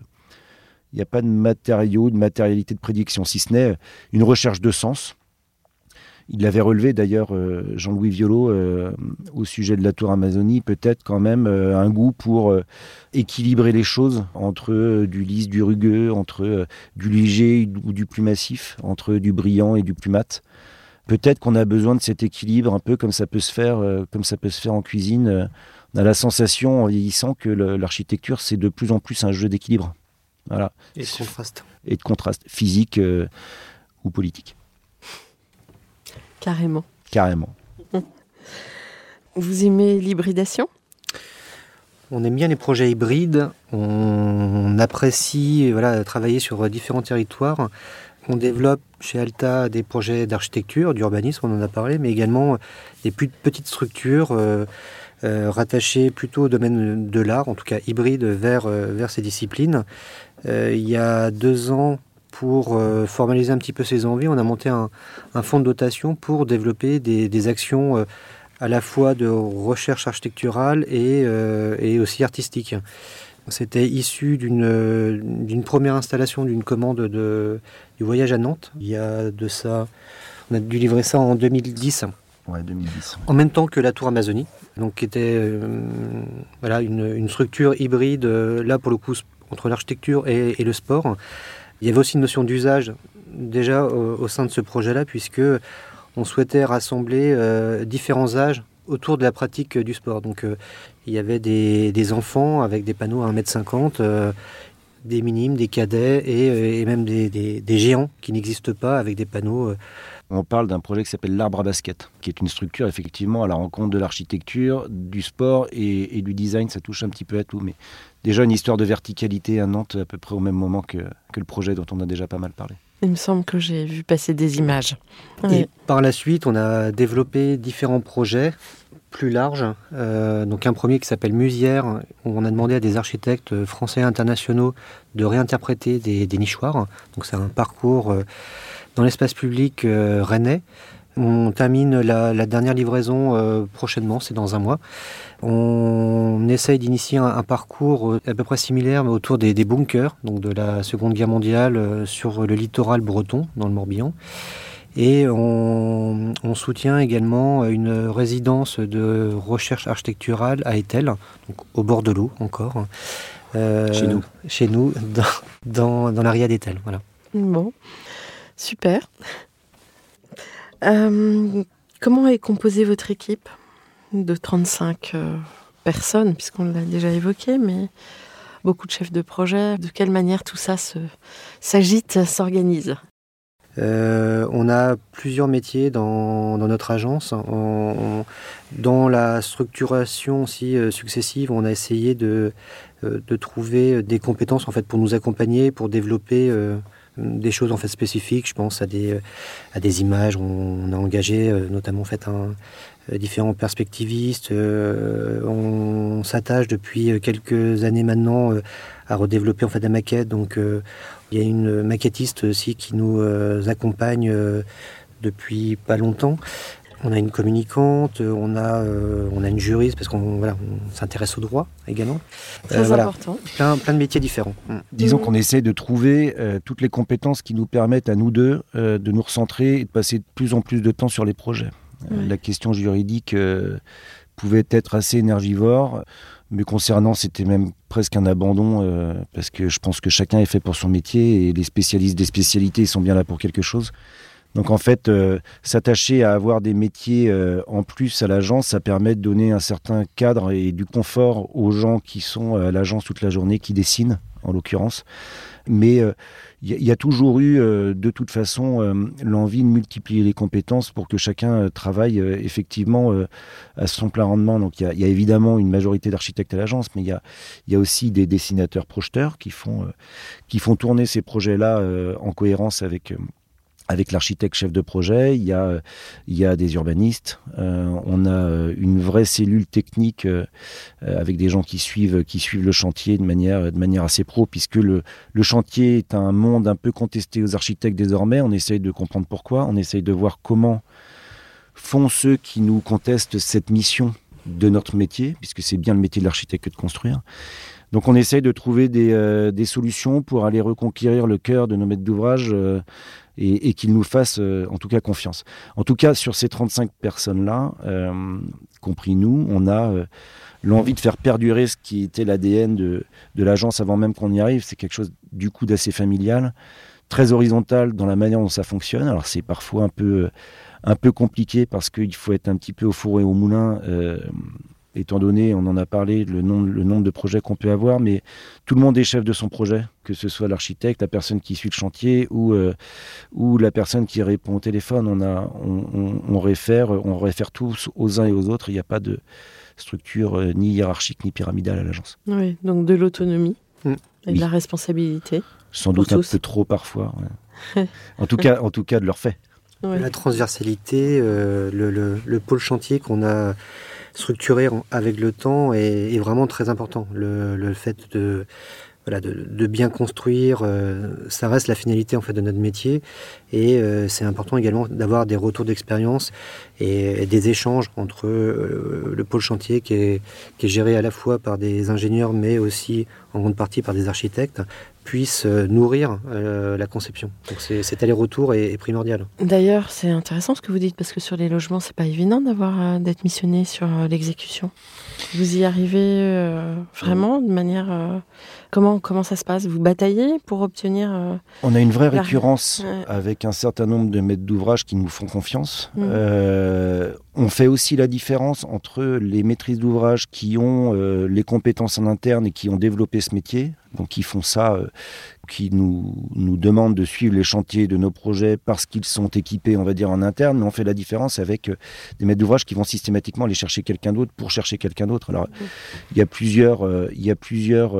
Il n'y a pas de matériaux, de matérialité de prédiction, si ce n'est une recherche de sens, il l'avait relevé d'ailleurs, euh, Jean-Louis Violo, euh, au sujet de la tour Amazonie, peut-être quand même euh, un goût pour équilibrer les choses entre du lisse, du rugueux, entre du léger ou du plus massif, entre du brillant et du plus mat. Peut-être qu'on a besoin de cet équilibre, un peu comme ça peut se faire, comme ça peut se faire en cuisine. On a la sensation, en vieillissant, que l'architecture, c'est de plus en plus un jeu d'équilibre. Voilà. Et de contraste. Et de contraste, physique ou politique. Carrément. Carrément. Vous aimez l'hybridation? On aime bien les projets hybrides, on apprécie voilà, travailler sur différents territoires. On développe chez Alta des projets d'architecture, d'urbanisme, on en a parlé, mais également des plus petites structures euh, euh, rattachées plutôt au domaine de l'art, en tout cas hybrides vers, euh, vers ces disciplines. il y a deux ans, pour euh, formaliser un petit peu ses envies, on a monté un, fonds de dotation pour développer des, actions euh, à la fois de recherche architecturale et, euh, aussi artistique. C'était issu d'une première installation d'une commande de, du voyage à Nantes. Il y a de ça, on a dû livrer ça en 2010. Ouais, 2010. En même temps que la Tour Amazonie, donc qui était voilà, une, structure hybride, là pour le coup, entre l'architecture et, le sport. Il y avait aussi une notion d'usage déjà au, sein de ce projet-là, puisque on souhaitait rassembler euh, différents âges autour de la pratique du sport. Donc euh, il y avait des, enfants avec des panneaux à 1m50, euh, des minimes, des cadets et, même des, géants qui n'existent pas avec des panneaux. On parle d'un projet qui s'appelle l'Arbre à basket, qui est une structure effectivement à la rencontre de l'architecture, du sport et, et, du design. Ça touche un petit peu à tout, mais déjà une histoire de verticalité à Nantes à peu près au même moment que, que le projet dont on a déjà pas mal parlé. Il me semble que j'ai vu passer des images. Et par la suite, on a développé différents projets plus larges. Euh, donc un premier qui s'appelle Musière, où on a demandé à des architectes français et internationaux de réinterpréter des, des nichoirs. Donc c'est un parcours euh, dans l'espace public euh, rennais. On termine la, dernière livraison euh, prochainement, c'est dans un mois. On essaye d'initier un, parcours euh, à peu près similaire, mais autour des, bunkers, donc de la Seconde Guerre mondiale, euh, sur le littoral breton, dans le Morbihan. Et on, soutient également une résidence de recherche architecturale à Etel, donc au bord de l'eau encore. chez nous. Chez nous, dans, dans, d'Etel. Voilà. Bon, super. Euh, comment est composée votre équipe de 35 euh, personnes, puisqu'on l'a déjà évoqué, mais beaucoup de chefs de projet. De quelle manière tout ça s'agite, s'organise? Euh, on a plusieurs métiers dans, notre agence. dans la structuration aussi successive, on a essayé de, de, trouver des compétences en fait pour nous accompagner, pour développer des choses en fait spécifiques. Je pense à des, à des images. On, a engagé euh, notamment fait un, euh, différents perspectivistes. Euh, on s'attache depuis quelques années maintenant à redévelopper en fait des maquettes. Donc il y a une maquettiste aussi qui nous accompagne depuis pas longtemps. On a une communicante, on a, euh, on a une juriste parce qu'on voilà, s'intéresse au droit également. Très euh, important. Plein, plein, de métiers différents. Mm. Disons qu'on essaie de trouver euh, toutes les compétences qui nous permettent à nous deux de nous recentrer et de passer de plus en plus de temps sur les projets. La question juridique pouvait être assez énergivore. Mais concernant, c'était même presque un abandon parce que je pense que chacun est fait pour son métier et les spécialistes des spécialités sont bien là pour quelque chose. Donc en fait, euh, s'attacher à avoir des métiers euh, en plus à l'agence, ça permet de donner un certain cadre et du confort aux gens qui sont à l'agence toute la journée, qui dessinent en l'occurrence. Mais il y, a toujours eu de toute façon l'envie de multiplier les compétences pour que chacun travaille effectivement à son plein rendement. Donc il y, a évidemment une majorité d'architectes à l'agence, mais il y a, y a, aussi des dessinateurs projeteurs qui font, qui font tourner ces projets-là en cohérence avec avec l'architecte chef de projet, il y a, il y a des urbanistes, euh, on a euh, une vraie cellule technique euh, avec des gens qui suivent, qui suivent le chantier de manière, de manière assez pro, puisque le, le chantier est un monde un peu contesté aux architectes désormais. On essaye de comprendre pourquoi, on essaye de voir comment font ceux qui nous contestent cette mission de notre métier, puisque c'est bien le métier de l'architecte que de construire. Donc on essaye de trouver des, des, solutions pour aller reconquérir le cœur de nos maîtres d'ouvrage et, qu'ils nous fassent euh, en tout cas confiance. En tout cas, sur ces 35 personnes-là, euh, compris nous, on a euh, l'envie de faire perdurer ce qui était l'ADN de, de l'agence avant même qu'on y arrive. C'est quelque chose du coup d'assez familial, très horizontal dans la manière dont ça fonctionne. Alors c'est parfois un peu, un peu compliqué parce qu'il faut être un petit peu au four et au moulin étant donné, on en a parlé, le nombre, le nombre de projets qu'on peut avoir, mais tout le monde est chef de son projet, que ce soit l'architecte, la personne qui suit le chantier ou, euh, ou la personne qui répond au téléphone. On, a, on, réfère, on réfère tous aux uns et aux autres. Il n'y a pas de structure euh, ni hiérarchique ni pyramidale à l'agence. Oui, donc de l'autonomie mm. et de la responsabilité. Sans doute un peu trop parfois. en, tout cas, en tout cas, de leur fait. La transversalité, euh, le, le, pôle chantier qu'on a structuré avec le temps est, vraiment très important. Le, fait de, voilà, de, bien construire, euh, ça reste la finalité en fait de notre métier. Et euh, c'est important également d'avoir des retours d'expérience et, des échanges entre euh, le pôle chantier qui est, qui est, géré à la fois par des ingénieurs, mais aussi en grande partie par des architectes, puisse euh, nourrir euh, la conception. Donc cet aller-retour est, primordial. D'ailleurs, c'est intéressant ce que vous dites parce que sur les logements, c'est pas évident d'avoir euh, d'être missionné sur l'exécution. Vous y arrivez vraiment de manière comment comment ça se passe? Vous bataillez pour obtenir On a une vraie récurrence avec un certain nombre de maîtres d'ouvrage qui nous font confiance. Mmh. on fait aussi la différence entre les maîtrises d'ouvrage qui ont les compétences en interne et qui ont développé ce métier donc qui font ça, euh, qui nous, nous demandent de suivre les chantiers de nos projets parce qu'ils sont équipés, on va dire, en interne, mais on fait la différence avec euh, des maîtres d'ouvrage qui vont systématiquement aller chercher quelqu'un d'autre pour chercher quelqu'un d'autre. Alors, il y a plusieurs, euh, y a plusieurs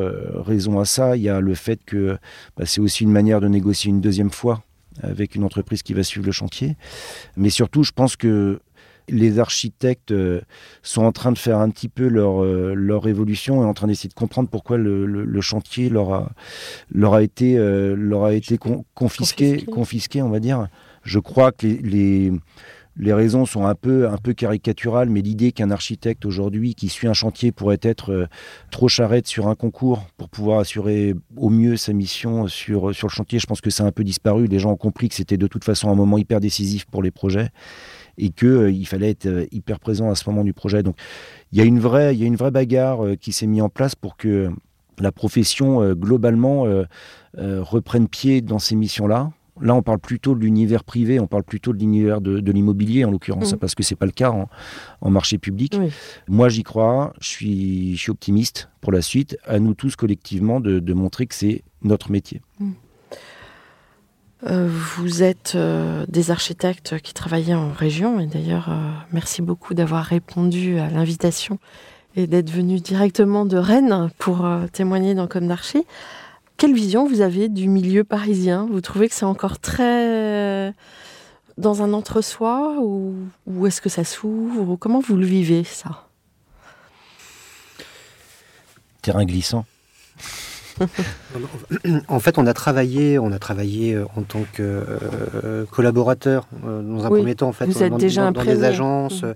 raisons à ça. Il y a le fait que bah, c'est aussi une manière de négocier une deuxième fois avec une entreprise qui va suivre le chantier. Mais surtout, je pense que les architectes euh, sont en train de faire un petit peu leur, euh, leur évolution et en train d'essayer de comprendre pourquoi le, chantier leur a, leur a été, euh, leur a été confisqué, confisqué, on va dire. Je crois que les, les, raisons sont un peu, un peu caricaturales, mais l'idée qu'un architecte aujourd'hui qui suit un chantier pourrait être trop charrette sur un concours pour pouvoir assurer au mieux sa mission sur, sur le chantier, je pense que ça a un peu disparu. Les gens ont compris que c'était de toute façon un moment hyper décisif pour les projets et qu'il euh, fallait être euh, hyper présent à ce moment du projet. Donc il y a une vraie, il y a une vraie bagarre euh, qui s'est mise en place pour que la profession globalement reprenne pied dans ces missions-là. Là, on parle plutôt de l'univers privé, on parle plutôt de l'univers de, l'immobilier, en l'occurrence, mmh. parce que c'est pas le cas en, marché public. Moi, j'y crois, je suis, je suis optimiste pour la suite. À nous tous collectivement de, montrer que c'est notre métier. Mmh. Euh, vous êtes euh, des architectes qui travaillaient en région et d'ailleurs euh, merci beaucoup d'avoir répondu à l'invitation et d'être venu directement de Rennes pour témoigner dans Comme d'Archi. Quelle vision vous avez du milieu parisien? Vous trouvez que c'est encore très dans un entre-soi ou, ou est-ce que ça s'ouvre? Comment vous le vivez ça? Terrain glissant en fait, on a travaillé, on a travaillé euh, en tant que euh, collaborateur euh, dans un premier temps. En fait, vous êtes déjà dans, des agences. Mmh.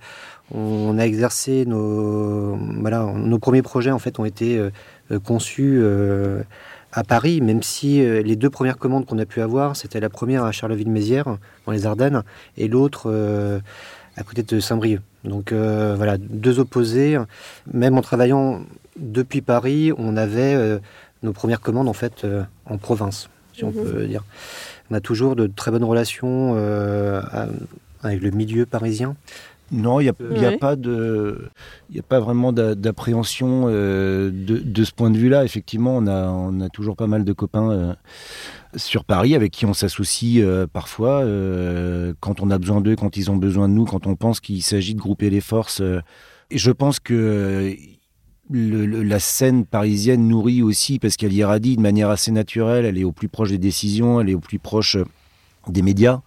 On a exercé nos, voilà, nos premiers projets en fait ont été conçus à Paris, même si les deux premières commandes qu'on a pu avoir, c'était la première à Charleville-Mézières, dans les Ardennes, et l'autre à côté de Saint-Brieuc. Donc voilà, deux opposés. Même en travaillant depuis Paris, on avait nos premières commandes en fait euh, en province si on Mhm. peut dire. On a toujours de très bonnes relations euh, avec le milieu parisien. Non, il n'y a, pas de, il y a pas vraiment d'a- d'appréhension euh, de, de ce point de vue-là. Effectivement, on a, on a toujours pas mal de copains euh, sur Paris avec qui on s'associe euh, parfois euh, quand on a besoin d'eux, quand ils ont besoin de nous, quand on pense qu'il s'agit de grouper les forces. euh. Et je pense que euh, la scène parisienne nourrit aussi parce qu'elle irradie de manière assez naturelle. Elle est au plus proche des décisions, elle est au plus proche euh, des médias.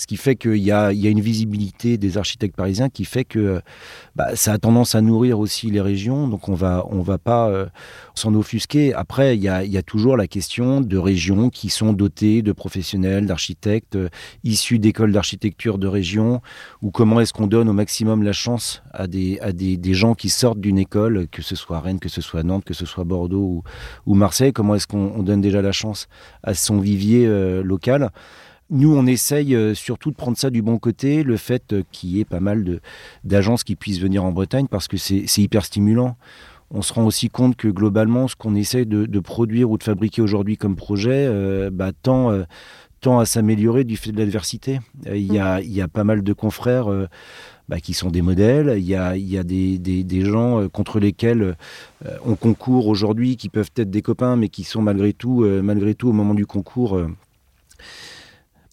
Ce qui fait qu'il y a, une visibilité des architectes parisiens qui fait que bah, ça a tendance à nourrir aussi les régions. Donc on va, on va pas euh, s'en offusquer. Après, il y, a, toujours la question de régions qui sont dotées de professionnels, d'architectes euh, issus d'écoles d'architecture de région, ou comment est-ce qu'on donne au maximum la chance à des, gens qui sortent d'une école, que ce soit Rennes, que ce soit Nantes, que ce soit Bordeaux ou, Marseille, comment est-ce qu'on on donne déjà la chance à son vivier euh, local? Nous, on essaye euh, surtout de prendre ça du bon côté, le fait euh, qu'il y ait pas mal d'agences qui puissent venir en Bretagne, parce que c'est hyper stimulant. On se rend aussi compte que globalement, ce qu'on essaye de, de produire ou de fabriquer aujourd'hui comme projet euh, bah, tend, euh, tend à s'améliorer du fait de l'adversité. Euh, Il y, a, il y a pas mal de confrères bah, qui sont des modèles, il y a, il y a des, des- des gens contre lesquels on concourt aujourd'hui, qui peuvent être des copains, mais qui sont malgré tout, malgré tout au moment du concours...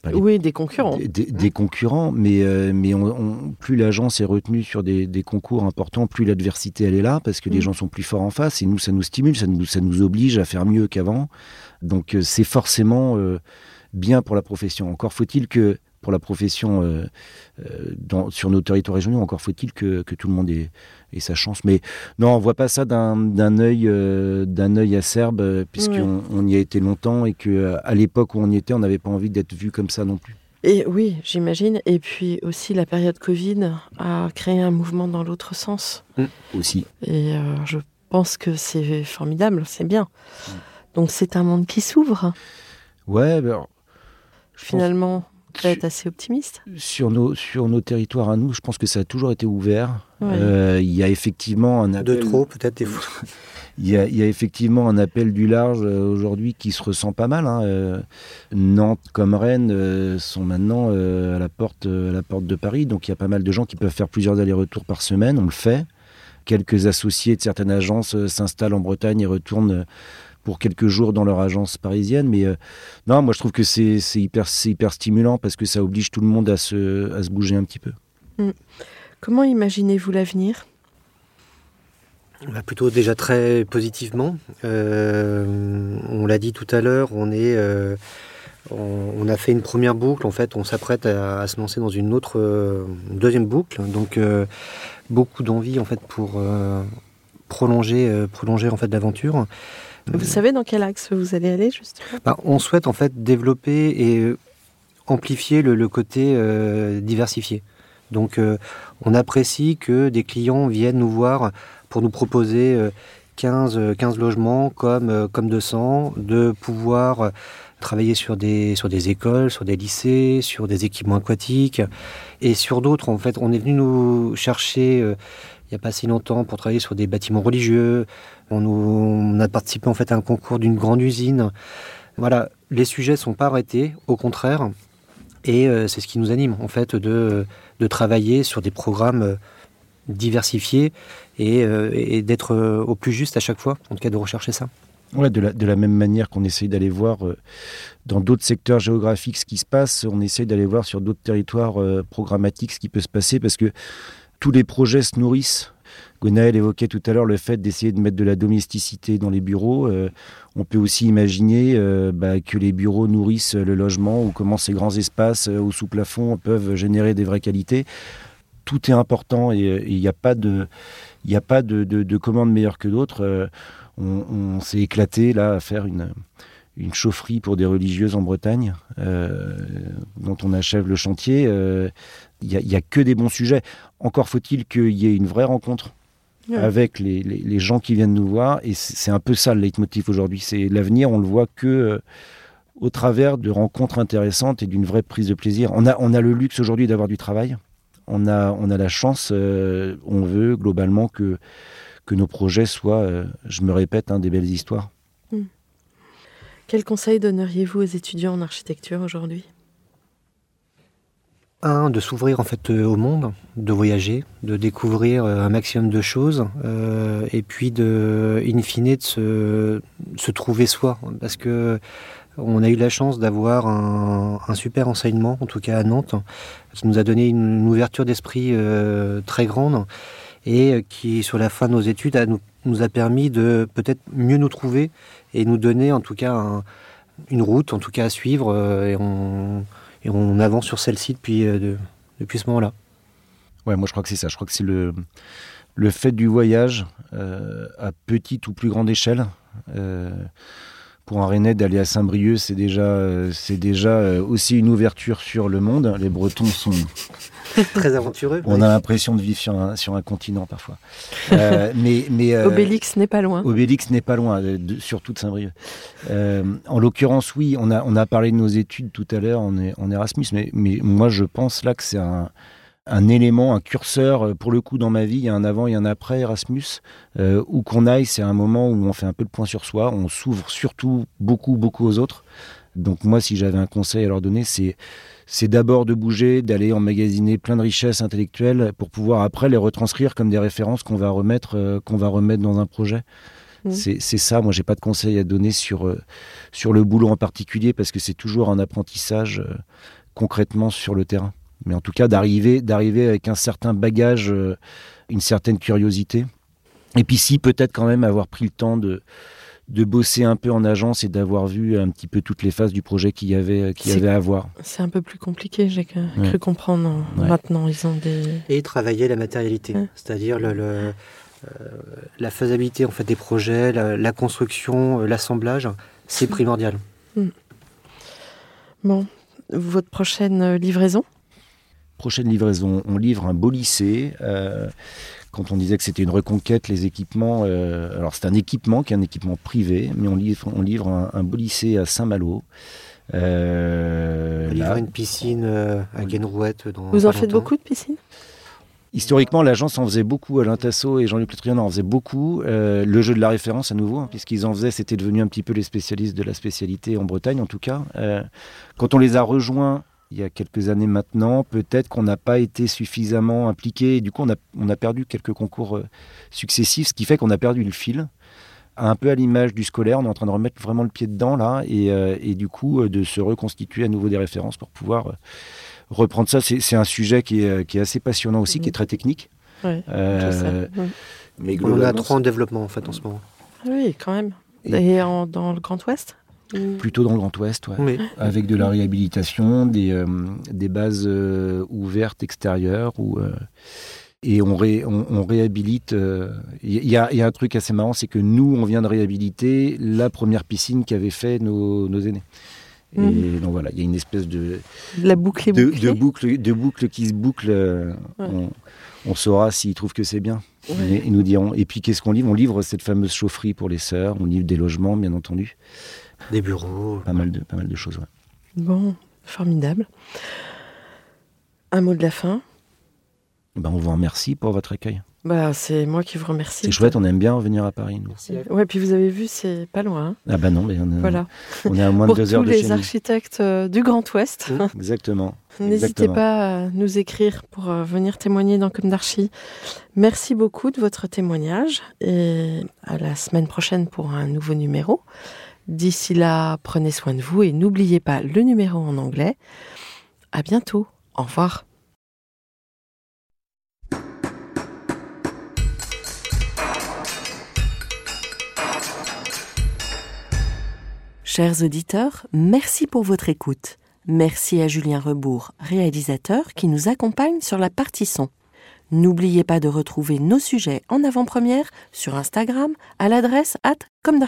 les Oui, des concurrents. des, des- des concurrents, mais, euh, mais on- on- plus l'agence est retenue sur des, des concours importants, plus l'adversité elle est là, parce que les Mm. gens sont plus forts en face, et nous ça nous stimule, ça nous, ça nous oblige à faire mieux qu'avant. Donc euh, c'est forcément euh, bien pour la profession. Encore faut-il que pour la profession euh, euh, dans- sur nos territoires régionaux, encore faut-il que, que tout le monde ait, ait sa chance. Mais non, on voit pas ça d'un œil euh, d'un œil acerbe, puisqu'on on y a été longtemps et que à l'époque où on y était, on n'avait pas envie d'être vu comme ça non plus. Et oui, j'imagine. Et puis aussi, la période Covid a créé un mouvement dans l'autre sens. Aussi. Et euh, je pense que c'est formidable, c'est bien. Mm. Donc c'est un monde qui s'ouvre. Ouais, ben, pense Es assez optimiste. sur nos, sur nos territoires à nous, je pense que ça a toujours été ouvert. Ouais. Euh, Il y a effectivement un De appel, trop, peut-être des fois. Il y, a, il y a effectivement un appel du large euh, aujourd'hui qui se ressent pas mal. hein. Euh, Nantes comme Rennes euh, sont maintenant euh, à, la porte, euh, à la porte de Paris, donc il y a pas mal de gens qui peuvent faire plusieurs allers-retours par semaine. On le fait. Quelques associés de certaines agences euh, s'installent en Bretagne et retournent euh, pour quelques jours dans leur agence parisienne. Mais euh, non, moi je trouve que c'est hyper, c'est hyper stimulant parce que ça oblige tout le monde à se, à se bouger un petit peu. Comment imaginez-vous l'avenir? Bah, plutôt déjà très positivement. Euh, on l'a dit tout à l'heure, on est, euh, on, on a fait une première boucle. En fait, on s'apprête à, à se lancer dans une autre, euh, une deuxième boucle. Donc, euh, beaucoup d'envie en fait pour euh, prolonger, euh, prolonger en fait l'aventure. Vous savez dans quel axe vous allez aller, justement Bah, on souhaite en fait développer et euh, amplifier le, le côté euh, diversifié. Donc euh, on apprécie que des clients viennent nous voir pour nous proposer euh, 15, euh, 15 logements comme, euh, comme 200, de pouvoir euh, travailler sur des, sur des écoles, sur des lycées, sur des équipements aquatiques et sur d'autres. En fait, on est venu nous chercher euh, il n'y a pas si longtemps pour travailler sur des bâtiments religieux. On, a participé en fait à un concours d'une grande usine. Voilà, les sujets sont pas arrêtés, au contraire, et euh, c'est ce qui nous anime en fait de, de travailler sur des programmes euh, diversifiés et, euh, d'être au plus juste à chaque fois, en tout cas de rechercher ça. Ouais, de la, de la même manière qu'on essaye d'aller voir dans d'autres secteurs géographiques ce qui se passe, on essaye d'aller voir sur d'autres territoires programmatiques ce qui peut se passer parce que tous les projets se nourrissent. Gonaël évoquait tout à l'heure le fait d'essayer de mettre de la domesticité dans les bureaux. Euh, on peut aussi imaginer euh, bah, que les bureaux nourrissent le logement ou comment ces grands espaces euh, au sous-plafond peuvent générer des vraies qualités. Tout est important et il n'y a pas de, n'y a pas de, de, de commande meilleure que d'autres. On s'est éclaté là à faire une, une chaufferie pour des religieuses en Bretagne, euh, dont on achève le chantier. Euh, Il n'y a, a, que des bons sujets. Encore faut-il qu'il y ait une vraie rencontre avec les, les, les, gens qui viennent nous voir. Et c'est un peu ça le leitmotiv aujourd'hui. C'est l'avenir, on le voit que euh, au travers de rencontres intéressantes et d'une vraie prise de plaisir. On a, on a le luxe aujourd'hui d'avoir du travail. On a, on a la chance, euh, on veut globalement que, que nos projets soient, euh, je me répète, hein, des belles histoires. Quel conseil donneriez-vous aux étudiants en architecture aujourd'hui? Un, de s'ouvrir en fait euh, au monde, de voyager, de découvrir euh, un maximum de choses, euh, et puis de, in fine, de se, trouver soi, parce que on a eu la chance d'avoir un, super enseignement, en tout cas à Nantes, qui nous a donné une, ouverture d'esprit très grande et qui, sur la fin de nos études, a nous a permis de peut-être mieux nous trouver et nous donner en tout cas un- une route, en tout cas à suivre, euh, et on, avance sur celle-ci depuis, euh, de- depuis ce moment-là. Ouais, moi je crois que c'est ça. Je crois que c'est le, le fait du voyage euh, à petite ou plus grande échelle. Pour un Rennais d'aller à Saint-Brieuc, c'est déjà, euh, c'est déjà euh, aussi une ouverture sur le monde. Les Bretons sont, Très aventureux. on a l'impression de vivre sur un, sur un continent parfois. Euh, mais, mais euh, Obélix n'est pas loin. Obélix n'est pas loin, euh, de- surtout de Saint-Brieuc. Euh, en l'occurrence, oui, on a, on a parlé de nos études tout à l'heure en, en Erasmus, mais, mais moi je pense là que c'est un, un élément, un curseur. euh, Pour le coup, dans ma vie, il y a un avant et un après Erasmus. Euh, où qu'on aille, c'est un moment où on fait un peu le point sur soi, on s'ouvre surtout beaucoup, beaucoup aux autres. Donc moi, si j'avais un conseil à leur donner, c'est c'est d'abord de bouger, d'aller emmagasiner plein de richesses intellectuelles pour pouvoir après les retranscrire comme des références qu'on va remettre euh, qu'on va remettre dans un projet. Mhm. C'est c'est ça. Moi, j'ai pas de conseil à donner sur euh, sur le boulot en particulier parce que c'est toujours un apprentissage concrètement sur le terrain. Mais en tout cas, d'arriver d'arriver avec un certain bagage, euh, une certaine curiosité. Et puis si peut-être quand même avoir pris le temps de de bosser un peu en agence et d'avoir vu un petit peu toutes les phases du projet qu'il y avait qu'il y avait à voir. C'est un peu plus compliqué, j'ai cru Ouais. comprendre. Ouais. Maintenant, ils ont des. Et travailler la matérialité, Ouais. c'est-à-dire le, le, euh, la faisabilité en fait des projets, la, la construction, euh, l'assemblage, c'est primordial. Bon, votre prochaine euh, livraison? Prochaine livraison, on livre un beau lycée. euh, quand on disait que c'était une reconquête, les équipements, euh, alors c'est un équipement qui est un équipement privé, mais on livre, on livre un, un beau lycée à Saint-Malo. Euh, On livre là, une piscine à Guénrouette dans Vous en faites beaucoup de piscines? Historiquement, l'agence en faisait beaucoup. Alain Tasso et Jean-Luc Le Trian en faisaient beaucoup. Euh, le jeu de la référence, à nouveau, hein, puisqu'ils en faisaient, c'était devenu un petit peu les spécialistes de la spécialité en Bretagne, en tout cas. Euh, quand on les a rejoints il y a quelques années maintenant, peut-être qu'on n'a pas été suffisamment impliqués. Et du coup, on a, on a perdu quelques concours euh, successifs, ce qui fait qu'on a perdu le fil. Un peu à l'image du scolaire, on est en train de remettre vraiment le pied dedans là, et, euh, et du coup euh, de se reconstituer à nouveau des références pour pouvoir reprendre ça. C'est un sujet qui est, qui est assez passionnant aussi, qui est très technique. Oui, Euh, mais On en a trois en développement en fait en ce moment. Oui, quand même. Et- Et en- dans le Grand Ouest? Ou- plutôt dans le Grand Ouest, ouais. Oui. avec de la réhabilitation, des, euh, des bases euh, ouvertes extérieures ou euh, et on, ré- on, on réhabilite. euh, Il y, a, il y a un truc assez marrant, c'est que nous, on vient de réhabiliter la première piscine qu'avaient fait nos, nos aînés. Et Mhm. donc voilà, il y a une espèce de, La boucle est de, boucle, de boucle qui se boucle. euh, Ouais. on, on saura s'ils trouvent que c'est bien. Ouais. Et nous diront. Et puis qu'est-ce qu'on livre? On livre cette fameuse chaufferie pour les sœurs. On livre des logements, bien entendu. Des bureaux. Pas mal de, pas mal de choses. ouais. Bon, formidable. Un mot de la fin Ben, on vous remercie pour votre accueil. bah, C'est moi qui vous remercie. C'est chouette, on aime bien venir à Paris. Nous. Ouais, puis vous avez vu, c'est pas loin. hein. Ah bah non, mais on, est- Voilà. on est à moins Pour de deux tous heures de les chez architectes euh, du Grand Ouest, nous. Exactement. n'hésitez pas à nous écrire pour euh, venir témoigner dans Comme d'Archi. Merci beaucoup de votre témoignage et à la semaine prochaine pour un nouveau numéro. D'ici là, prenez soin de vous et n'oubliez pas le numéro en anglais. À bientôt. Au revoir. Chers auditeurs, merci pour votre écoute. Merci à Julien Rebourg, réalisateur, qui nous accompagne sur la partie son. N'oubliez pas de retrouver nos sujets en avant-première sur Instagram à l'adresse at comme.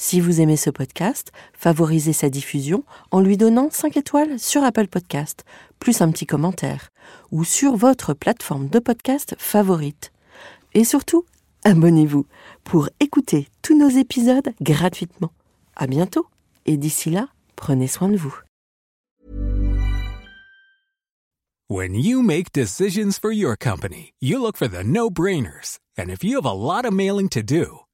Si vous aimez ce podcast, favorisez sa diffusion en lui donnant 5 étoiles sur Apple Podcast, plus un petit commentaire, ou sur votre plateforme de podcast favorite. Et surtout, abonnez-vous pour écouter tous nos épisodes gratuitement. À bientôt et d'ici là, prenez soin de vous. When you make decisions for your company, you look for the no-brainers. And if you have a lot of mailing to do,